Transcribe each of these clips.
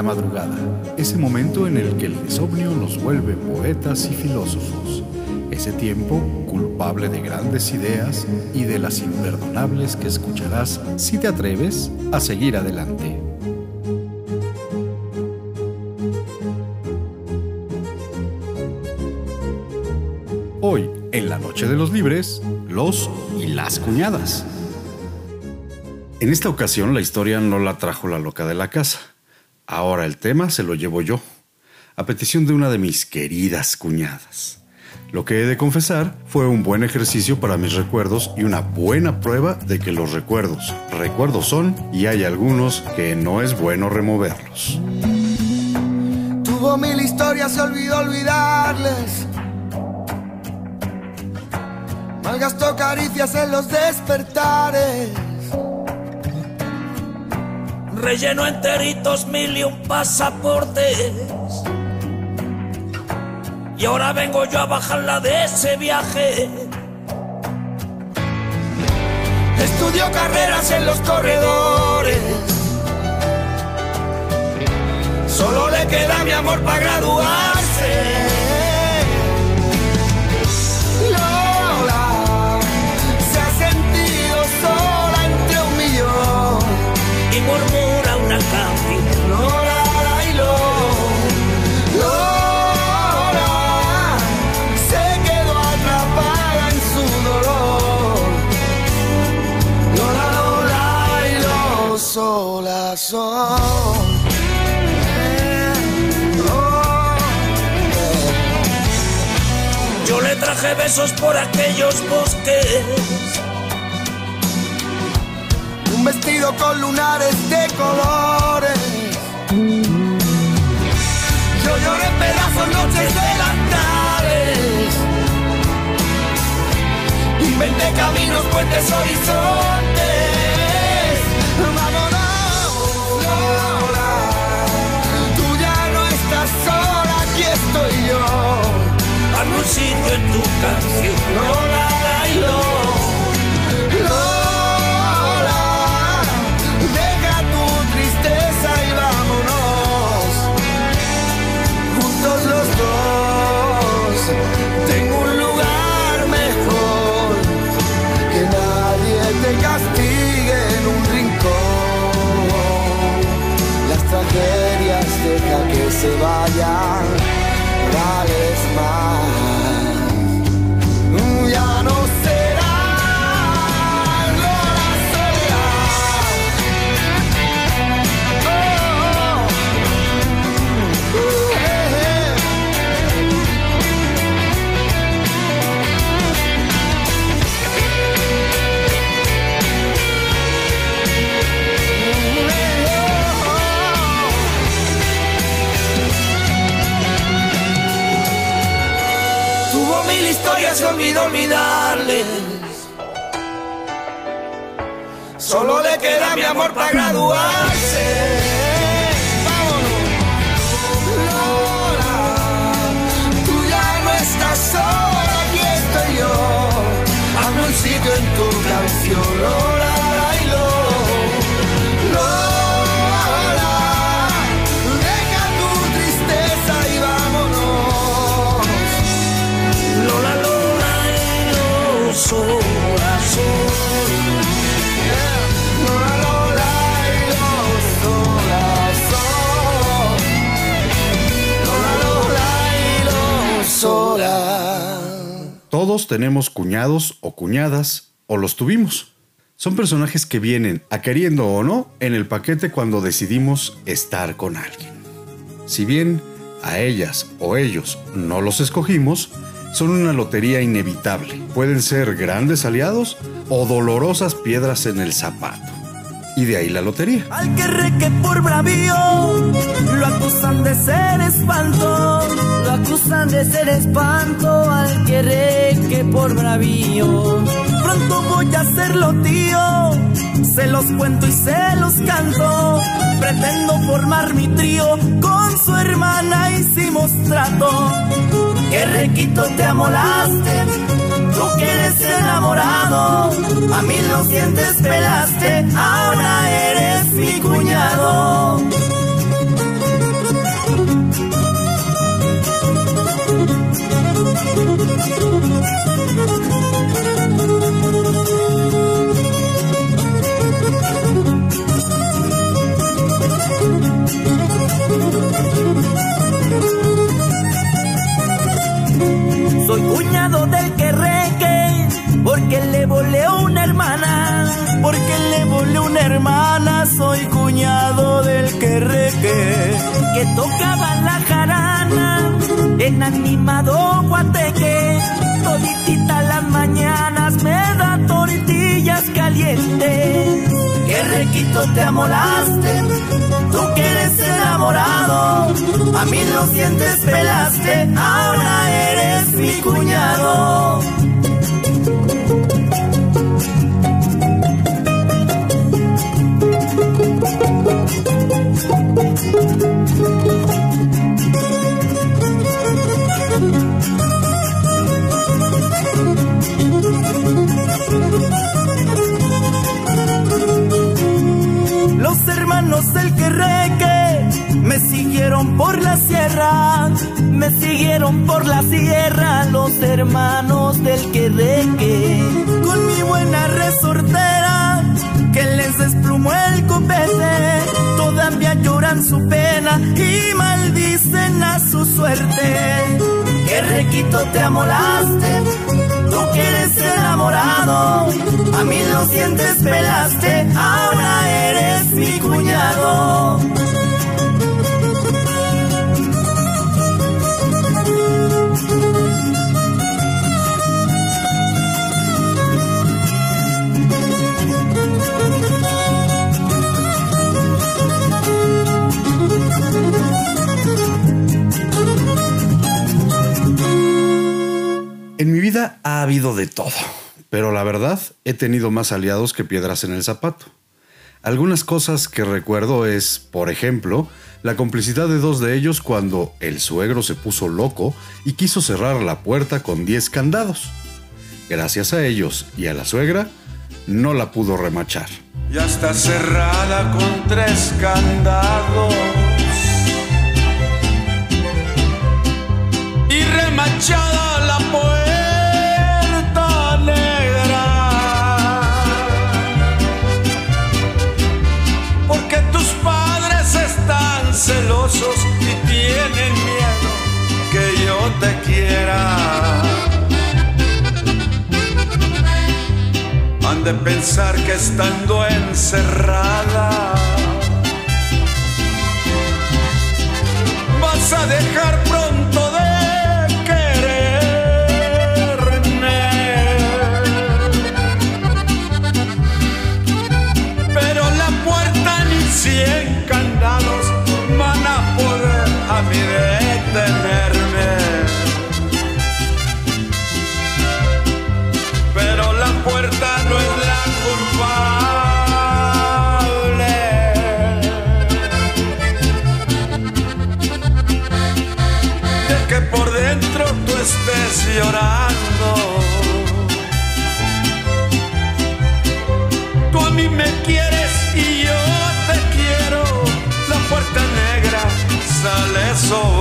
La madrugada, ese momento en el que el insomnio nos vuelve poetas y filósofos. Ese tiempo culpable de grandes ideas y de las imperdonables que escucharás si te atreves a seguir adelante. Hoy, en la Noche de los Libres, los y las cuñadas. En esta ocasión la historia no la trajo la loca de la casa. Ahora el tema se lo llevo yo, a petición de una de mis queridas cuñadas. Lo que he de confesar fue un buen ejercicio para mis recuerdos y una buena prueba de que los recuerdos, recuerdos son y hay algunos que no es bueno removerlos. Tuvo mil historias, se olvidó olvidarles. Malgastó caricias en los despertares relleno enteritos mil y un pasaportes. Y ahora vengo yo a bajarla de ese viaje. Estudió carreras en los corredores. Solo le queda mi amor para graduarse. Besos por aquellos bosques. Un vestido con lunares de colores. Yo lloré pedazos noches delantares. Inventé caminos, puentes, horizontes. Sitio en tu canción. Lola, y Lola, deja tu tristeza y vámonos. Juntos los dos. Tengo un lugar mejor. Que nadie te castigue en un rincón. Las tragedias deja que se vayan ya cuñados o cuñadas, o los tuvimos. Son personajes que vienen, a queriendo o no, en el paquete cuando decidimos estar con alguien. Si bien a ellas o ellos no los escogimos, son una lotería inevitable. Pueden ser grandes aliados o dolorosas piedras en el zapato. Y de ahí la lotería. Al que reque por bravío, lo acusan de ser espanto, lo acusan de ser espanto al que reque por bravío. Pronto voy a hacerlo tío, se los cuento y se los canto. Pretendo formar mi trío, con su hermana hicimos trato. Que requito te amolaste, tú que eres enamorado, a mí lo sientes pelaste, ahora eres mi cuñado. cuñado del que reque, porque le voleo una hermana, porque le voleo una hermana, soy cuñado del que reque, que tocaba la jarana en animado guateque, toditita las mañanas me da tortillas calientes. Que requito te amolaste, tú que eres enamorado, a mí los dientes pelaste, ahora es mi cuñado. Los hermanos del Querreque me siguieron por la sierra, me siguieron por la sierra los hermanos del Querreque. Con mi buena resortera que les desplumó el copete, todavía lloran su pena y maldicen a su suerte. Que requito te amolaste, tú que eres enamorado, a mí los dientes pelaste, ahora eres mi cuñado. Ha habido de todo, pero la verdad he tenido más aliados que piedras en el zapato. Algunas cosas que recuerdo es, por ejemplo, la complicidad de dos de ellos cuando el suegro se puso loco y quiso cerrar la puerta con 10 candados. Gracias a ellos y a la suegra, no la pudo remachar. Ya está cerrada con tres candados. Y remachada Han de pensar que estando encerrada vas a dejar llorando. Tú a mí me quieres y yo te quiero. La puerta negra sale sobrando.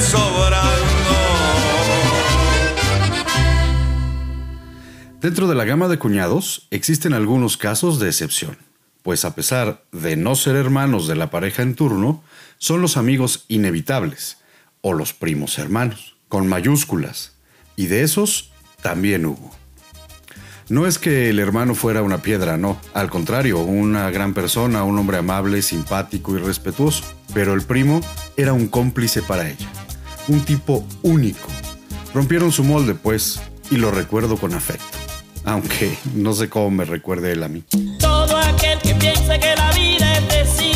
Sobrando. Dentro de la gama de cuñados existen algunos casos de excepción, pues a pesar de no ser hermanos de la pareja en turno, son los amigos inevitables, o los primos hermanos, con mayúsculas, y de esos también hubo. No es que el hermano fuera una piedra, no, al contrario, una gran persona, un hombre amable, simpático y respetuoso, pero el primo era un cómplice para ella, un tipo único. Rompieron su molde, pues, y lo recuerdo con afecto, aunque no sé cómo me recuerde él a mí. Todo aquel que que la vida es desigual,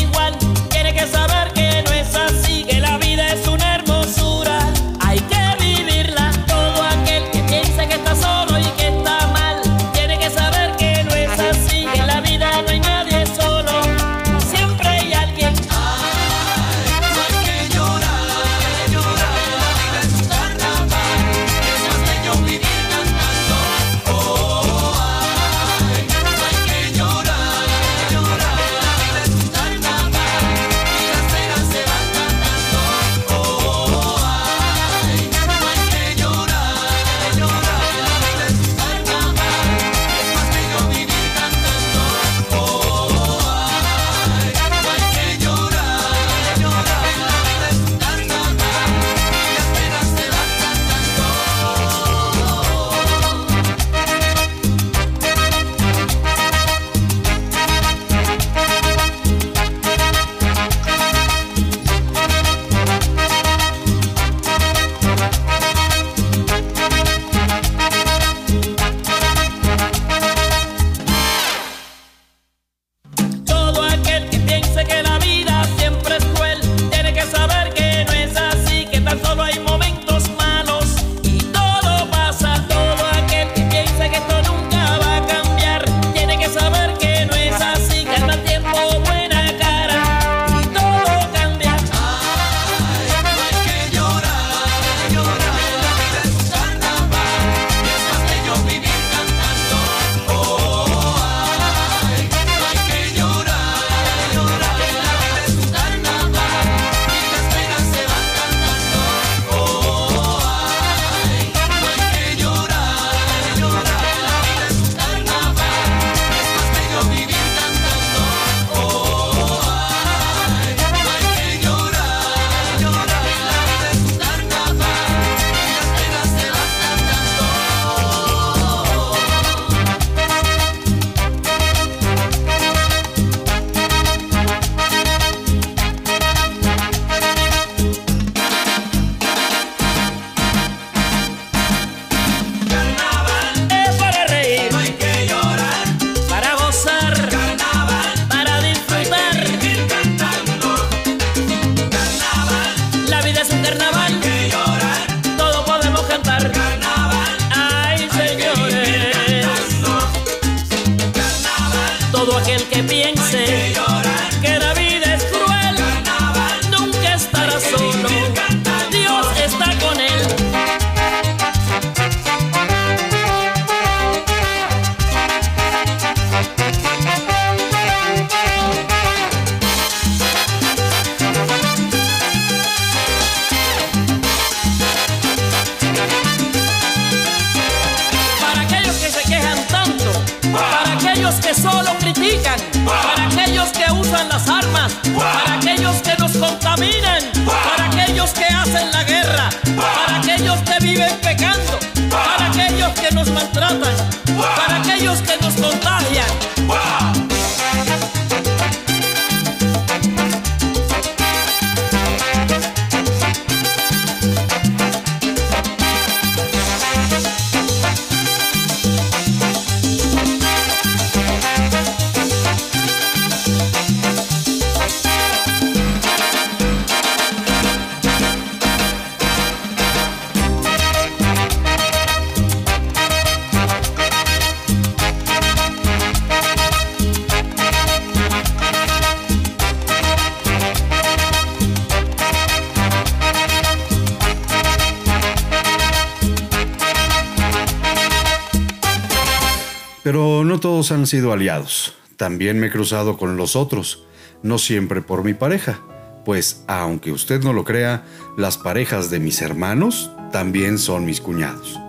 todos han sido aliados. También me he cruzado con los otros, no siempre por mi pareja, pues aunque usted no lo crea, las parejas de mis hermanos también son mis cuñados.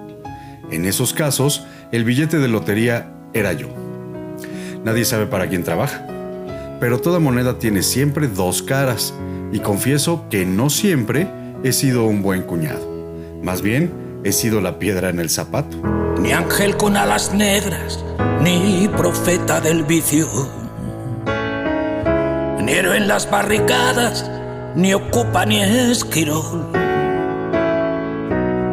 En esos casos, el billete de lotería era yo. Nadie sabe para quién trabaja, pero toda moneda tiene siempre dos caras, y confieso que no siempre he sido un buen cuñado. Más bien, he sido la piedra en el zapato. Ni ángel con alas negras, ni profeta del vicio. Ni héroe en las barricadas, ni ocupa ni esquirol.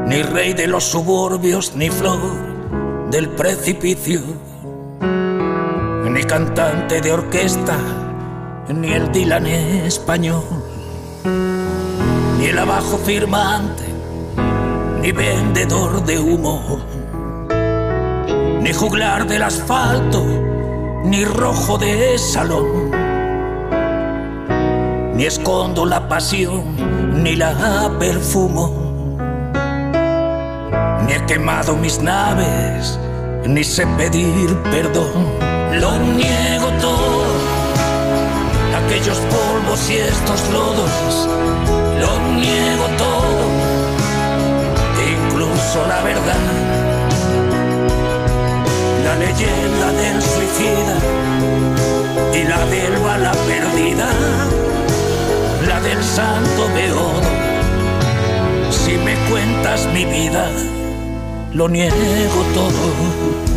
Ni rey de los suburbios, ni flor del precipicio. Ni cantante de orquesta, ni el Dylan español. Ni el abajo firmante, ni vendedor de humo. Ni juglar del asfalto, ni rojo de salón. Ni escondo la pasión, ni la perfumo. Ni he quemado mis naves, ni sé pedir perdón. Lo niego todo, aquellos polvos y estos lodos. Lo niego todo, incluso la verdad. La leyenda del suicida y la del bala perdida, la del santo beodo. Si me cuentas mi vida, lo niego todo.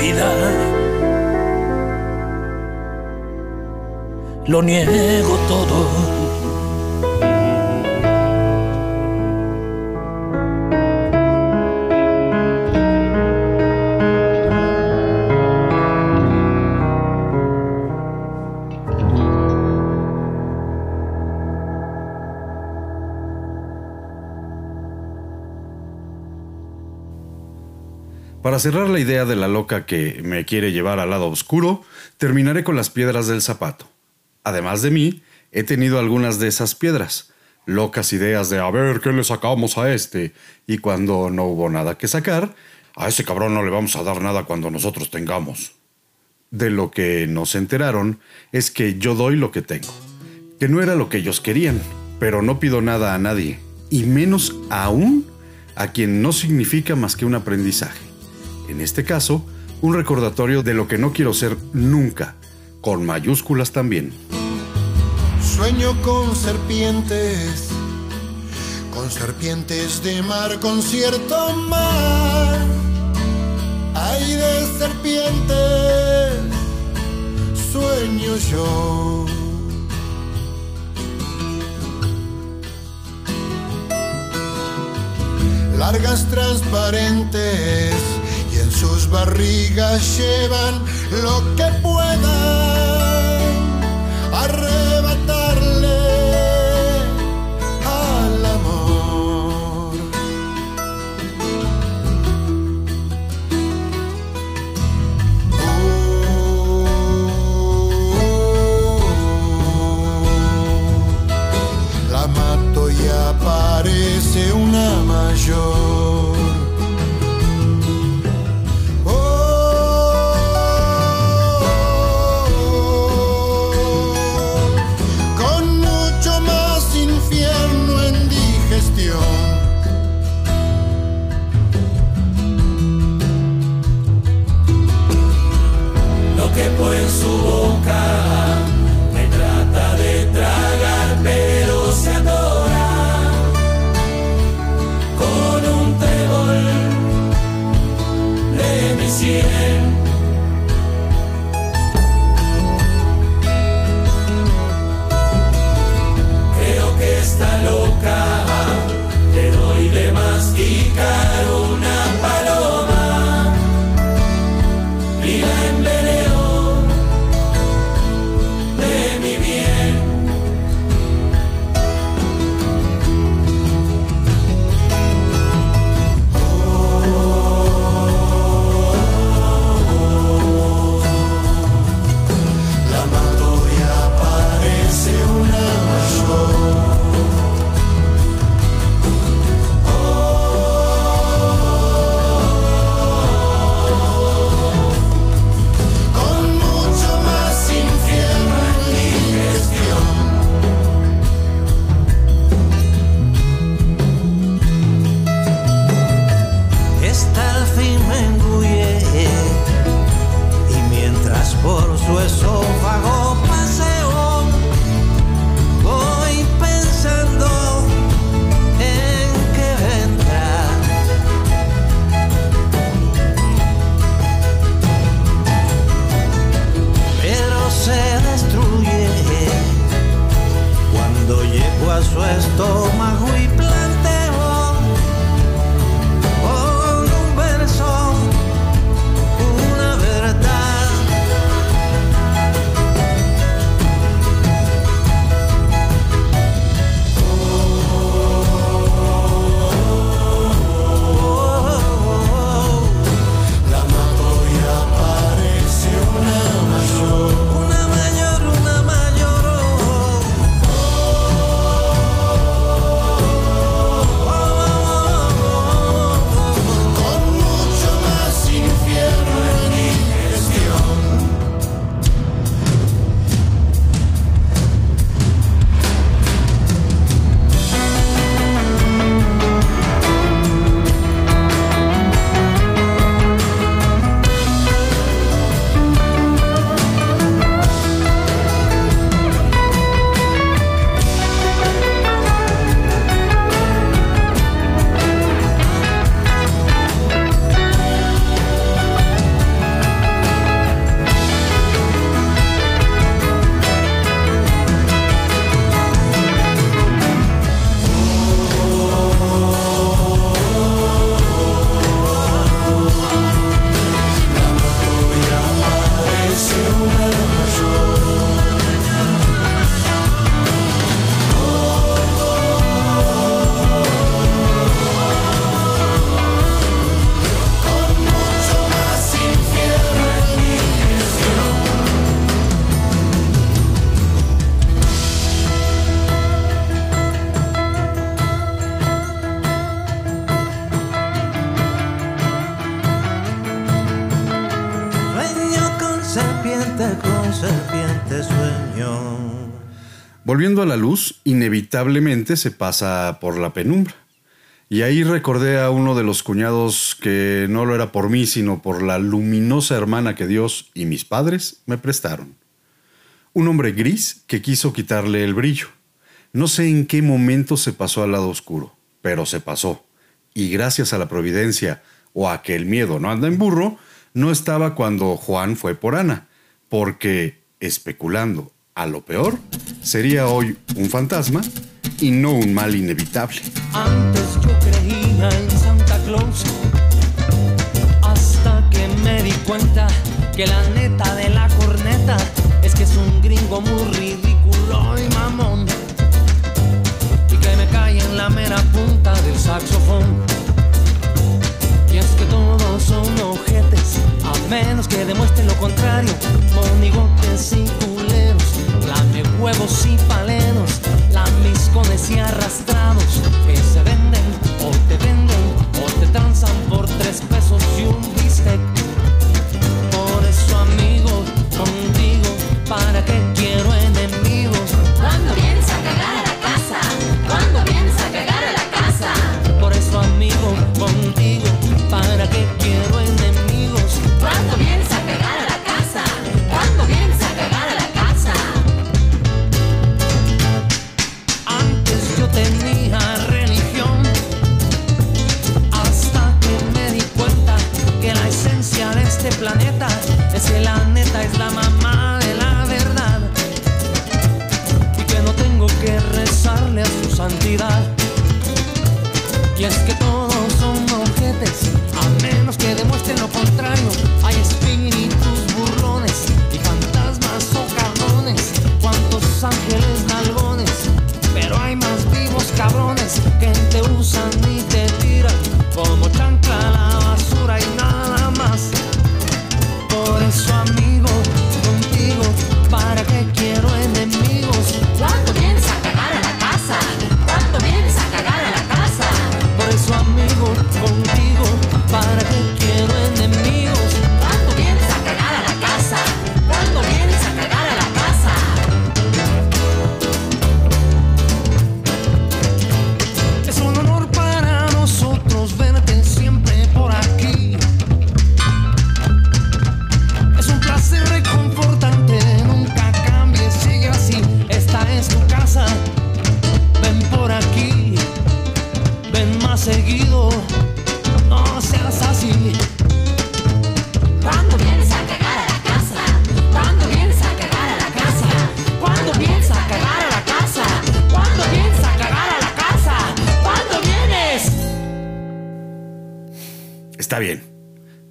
Vida. lo niego todo. Cerrar la idea de la loca que me quiere llevar al lado oscuro, terminaré con las piedras del zapato. Además de mí, he tenido algunas de esas piedras. Locas ideas de a ver qué le sacamos a este. Y cuando no hubo nada que sacar, a ese cabrón no le vamos a dar nada cuando nosotros tengamos. De lo que no se enteraron es que yo doy lo que tengo. Que no era lo que ellos querían, pero no pido nada a nadie. Y menos aún a quien no significa más que un aprendizaje. En este caso, un recordatorio de lo que no quiero ser nunca, con mayúsculas también. Sueño con serpientes, con serpientes de mar, con cierto mar. Ay de serpiente, sueño yo. Largas transparentes sus barrigas llevan lo que puedan ficarono Volviendo a la luz, inevitablemente se pasa por la penumbra. Y ahí recordé a uno de los cuñados que no lo era por mí, sino por la luminosa hermana que Dios y mis padres me prestaron. Un hombre gris que quiso quitarle el brillo. No sé en qué momento se pasó al lado oscuro, pero se pasó. Y gracias a la providencia o a que el miedo no anda en burro, no estaba cuando Juan fue por Ana, porque, especulando a lo peor, sería hoy un fantasma y no un mal inevitable. Antes yo creía en Santa Claus Hasta que me di cuenta que la neta de la corneta Es que es un gringo muy ridículo y mamón. Y que me cae en la mera punta del saxofón. Y es que todos son ojetes A menos que demuestren lo contrario Monigotes y culeros Lame huevos y paleros Lambiscones y arrastrados Que se venden o te venden O te transan por tres pesos y un bistec. Por eso amigo, contigo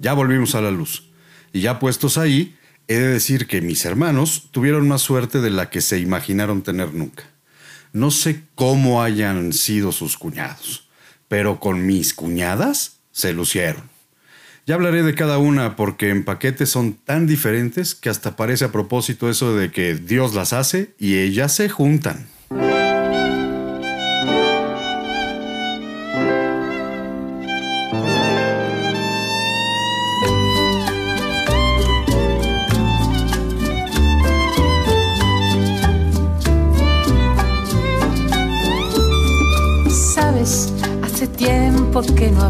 ya volvimos a la luz. Y ya puestos ahí, he de decir que mis hermanos tuvieron más suerte de la que se imaginaron tener nunca. No sé cómo hayan sido sus cuñados, pero con mis cuñadas se lucieron. Ya hablaré de cada una porque en paquetes son tan diferentes que hasta parece a propósito eso de que Dios las hace y ellas se juntan.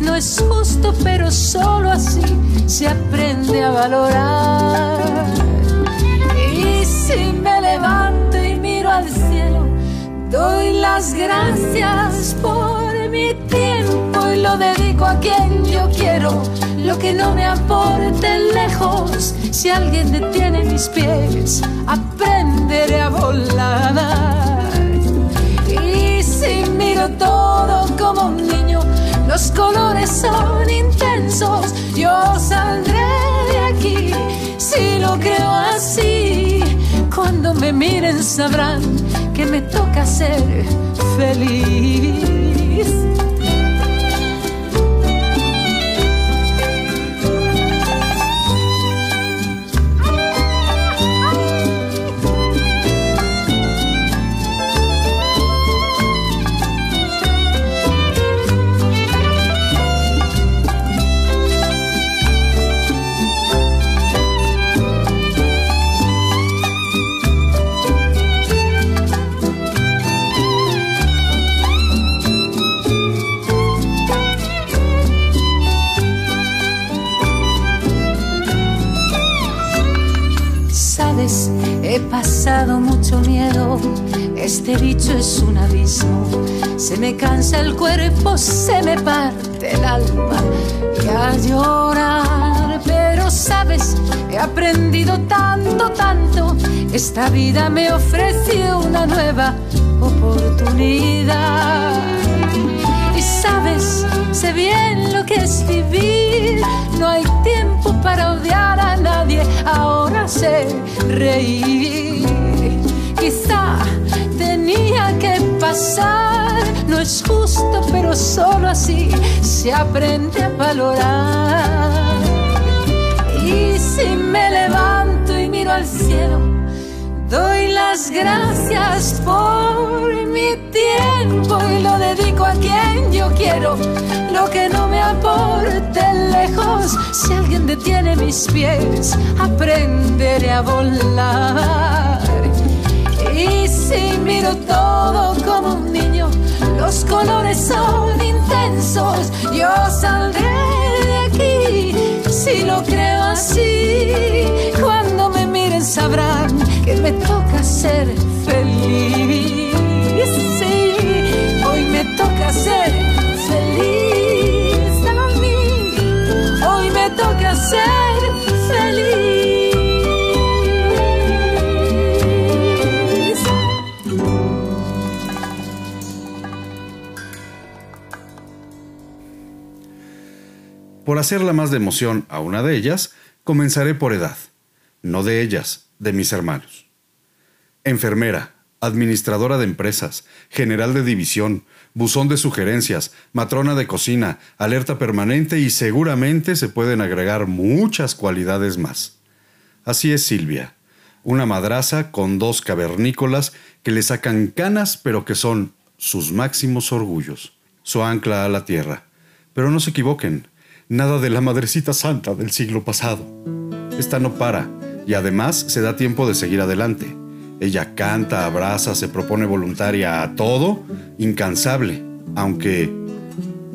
No es justo, pero solo así se aprende a valorar. Y si me levanto y miro al cielo, doy las gracias por mi tiempo y lo dedico a quien yo quiero. Lo que no me aporte lejos, si alguien detiene mis pies, aprenderé a volar. Todo como un niño, los colores son intensos, yo saldré de aquí si lo creo así. Cuando me miren sabrán que me toca ser feliz. Este bicho es un abismo. Se me cansa el cuerpo, se me parte el alma. Y a llorar, pero sabes, he aprendido tanto, tanto. Esta vida me ofrece una nueva oportunidad. Y sabes, sé bien lo que es vivir. No hay tiempo para odiar a nadie. Ahora sé reír. Quizá tenía que pasar. No es justo, pero solo así se aprende a valorar. Y si me levanto y miro al cielo, doy las gracias por mi tiempo y lo dedico a quien yo quiero. Lo que no me aporte lejos, si alguien detiene mis pies, aprenderé a volar. Y si miro todo como un niño, los colores son intensos, yo saldré de aquí si lo creo así. Cuando me miren sabrán que me toca ser feliz. Hoy me toca ser feliz a mí. Hoy me toca ser Por hacerla más de emoción a una de ellas, comenzaré por edad. No de ellas, de mis hermanos. Enfermera, administradora de empresas, general de división, buzón de sugerencias, matrona de cocina, alerta permanente y seguramente se pueden agregar muchas cualidades más. Así es Silvia, una madraza con dos cavernícolas que le sacan canas pero que son sus máximos orgullos, su ancla a la tierra. Pero no se equivoquen, nada de la madrecita santa del siglo pasado. Esta no para y además se da tiempo de seguir adelante. Ella canta, abraza, se propone voluntaria a todo, incansable, aunque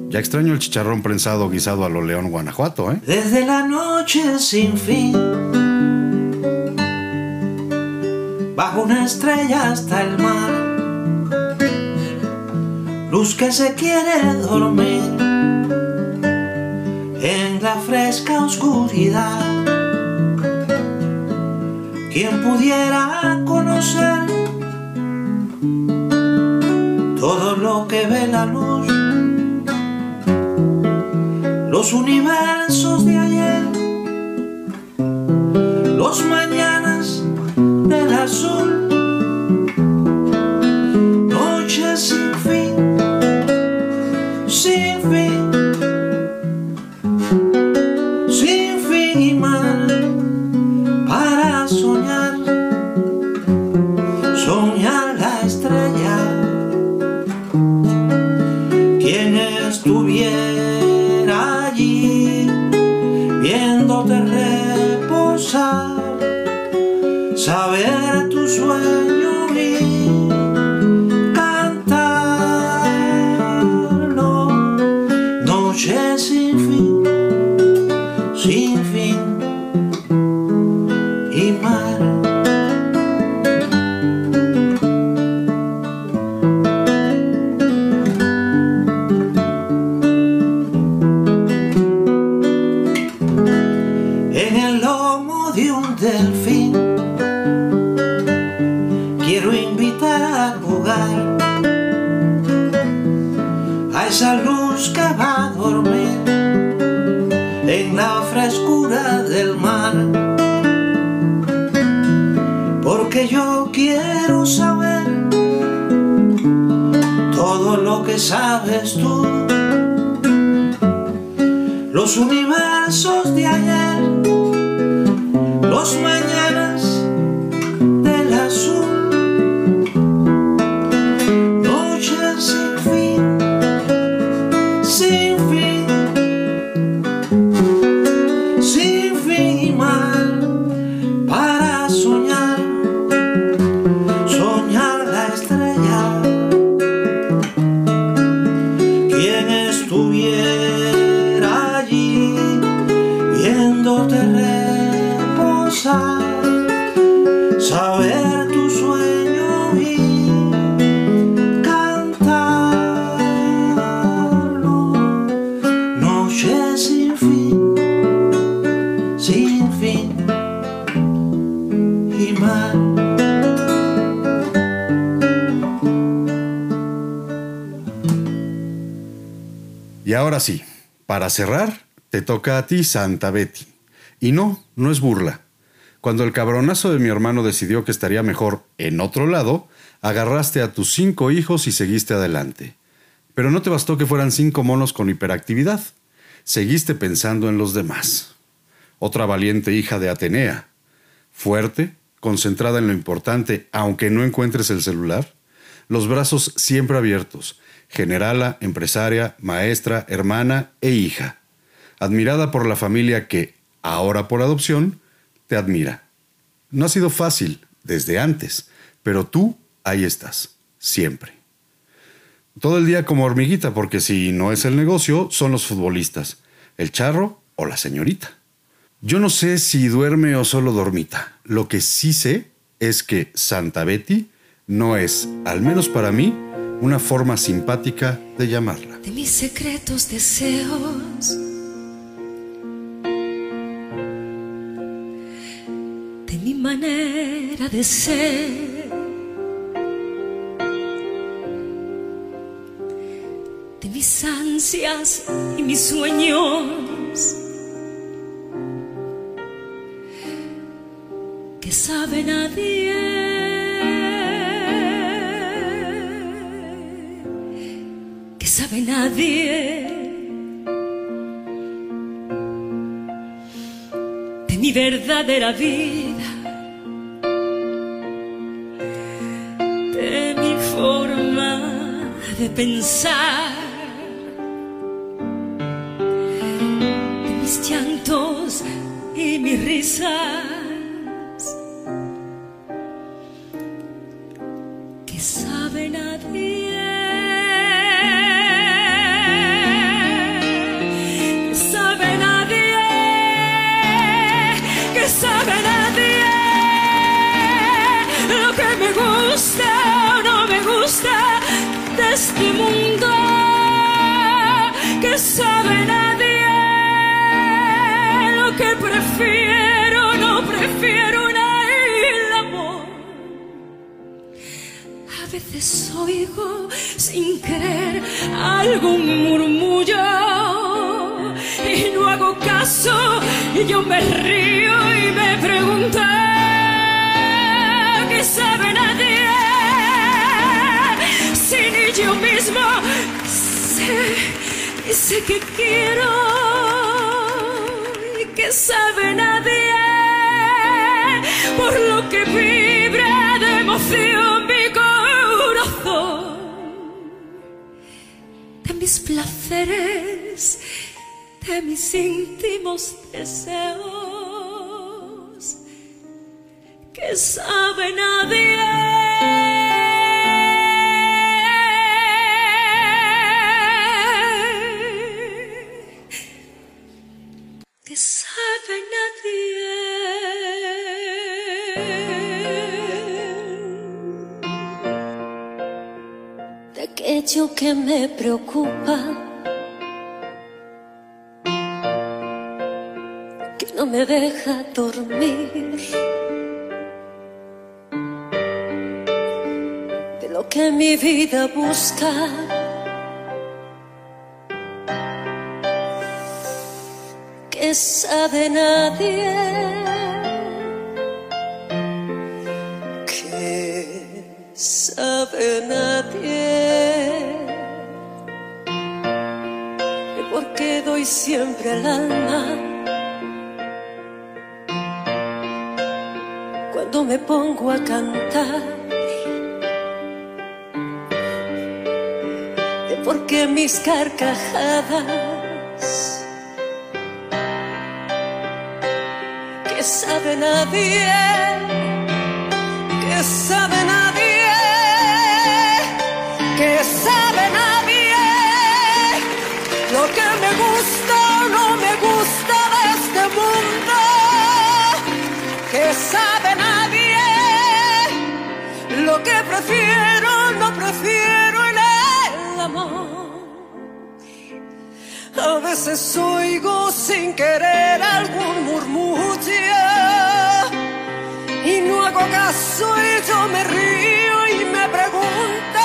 ya extraño el chicharrón prensado guisado a lo León, Guanajuato, ¿eh? Desde la noche sin fin, bajo una estrella hasta el mar, luz que se quiere dormir en la fresca oscuridad. Quien pudiera conocer todo lo que ve la luz, los universos de ayer, los mañanas del azul, sabes tú. Los universos de ayer los para cerrar, te toca a ti, Santa Betty. Y no, no es burla. Cuando el cabronazo de mi hermano decidió que estaría mejor en otro lado, agarraste a tus cinco hijos y seguiste adelante. Pero no te bastó que fueran cinco monos con hiperactividad. Seguiste pensando en los demás. Otra valiente hija de Atenea. Fuerte, concentrada en lo importante, aunque no encuentres el celular. Los brazos siempre abiertos. Generala, empresaria, maestra, hermana e hija. Admirada por la familia que, ahora por adopción, te admira. No ha sido fácil desde antes, pero tú ahí estás, siempre. Todo el día como hormiguita, porque si no es el negocio, son los futbolistas, el charro o la señorita. Yo no sé si duerme o solo dormita. Lo que sí sé es que Santa Betty no es, al menos para mí, una forma simpática de llamarla. de mis secretos deseos. De mi manera de ser. De mis ansias y mis sueños. Que sabe nadie nadie. De mi verdadera vida, de mi forma de pensar, de mis llantos y mis risas. Algún murmullo y no hago caso y yo me río y me pregunto ¿qué sabe nadie? Si ni yo mismo sé sé que quiero y que sabe nadie por lo que vibra de emoción mi corazón, placeres, de mis íntimos deseos, que sabe nadie. Aquello que me preocupa, que no me deja dormir, de lo que mi vida busca. que sabe nadie. Sabe nadie siempre el alma. Cuando me pongo a cantar de por qué mis carcajadas que sabe nadie, que sabe veces oigo sin querer algún murmullo. Y no hago caso y yo me río y me pregunto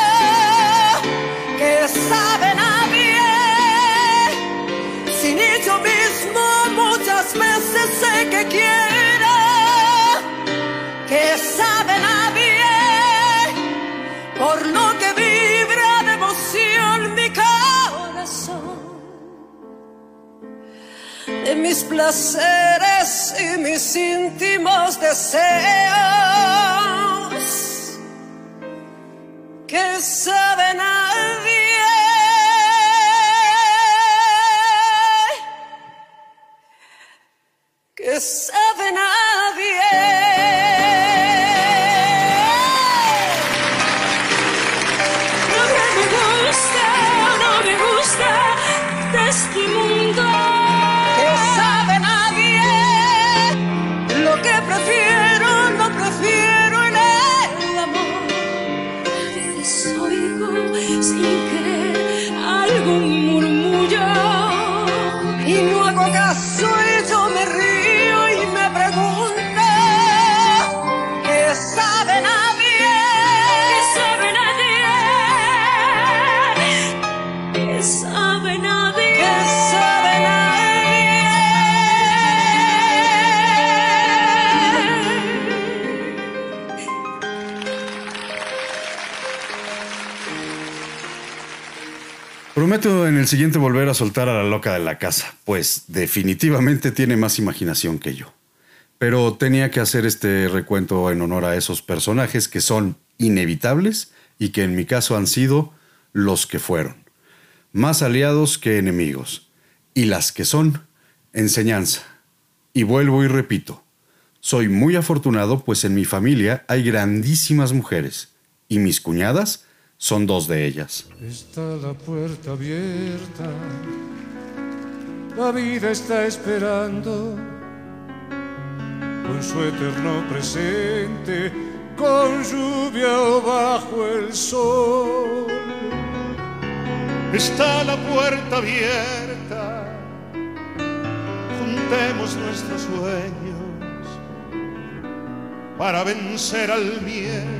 ¿qué sabe nadie? yo mismo muchas veces sé que quiero, que sabe nadie, por lo mis placeres y mis íntimos deseos, que sabe nadie. Prometo en el siguiente volver a soltar a la loca de la casa, pues definitivamente tiene más imaginación que yo. Pero tenía que hacer este recuento en honor a esos personajes que son inevitables y que en mi caso han sido los que fueron. Más aliados que enemigos. Y las que son, enseñanza. Y vuelvo y repito, soy muy afortunado pues en mi familia hay grandísimas mujeres y mis cuñadas son dos de ellas. Está la puerta abierta, la vida está esperando con su eterno presente, con lluvia o bajo el sol. Está la puerta abierta, juntemos nuestros sueños para vencer al miedo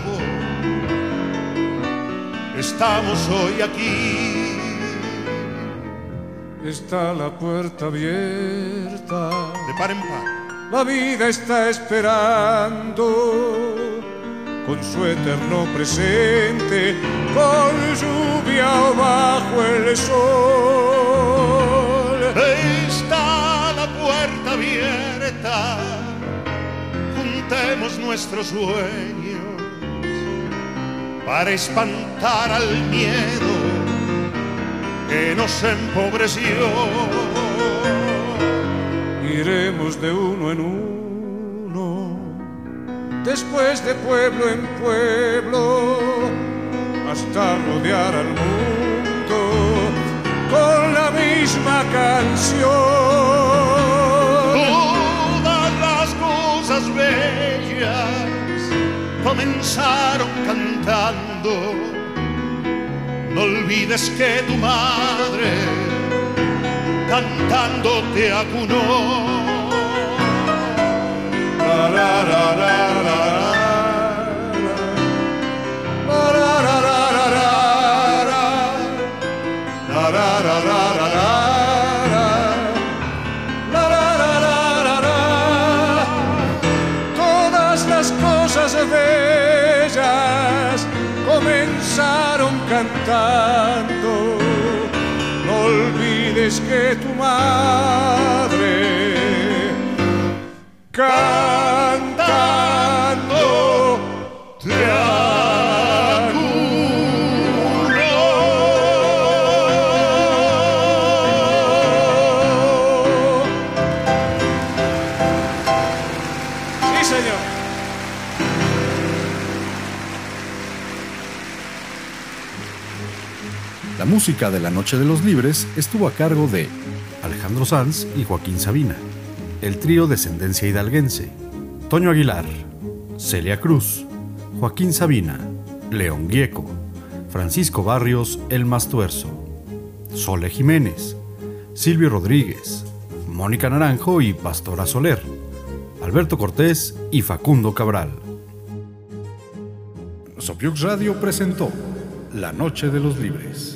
estamos hoy aquí. Está la puerta abierta, De par en par. la vida está esperando con su eterno presente, con lluvia o bajo el sol. Está la puerta abierta, juntemos nuestros sueños para espantar al miedo que nos empobreció. Iremos de uno en uno, después de pueblo en pueblo, hasta rodear al mundo con la misma canción. Todas las cosas bellas comenzaron cantando. No olvides que tu madre cantando te acunó. Olvides que tu madre cantando música de La Noche de los Libres estuvo a cargo de Alejandro Sanz y Joaquín Sabina, el trío Descendencia Hidalguense, Toño Aguilar, Celia Cruz, Joaquín Sabina, León Gieco, Francisco Barrios El Mastuerzo, Sole Jiménez, Silvio Rodríguez, Mónica Naranjo y Pastora Soler, Alberto Cortés y Facundo Cabral. Sopiux Radio presentó La Noche de los Libres.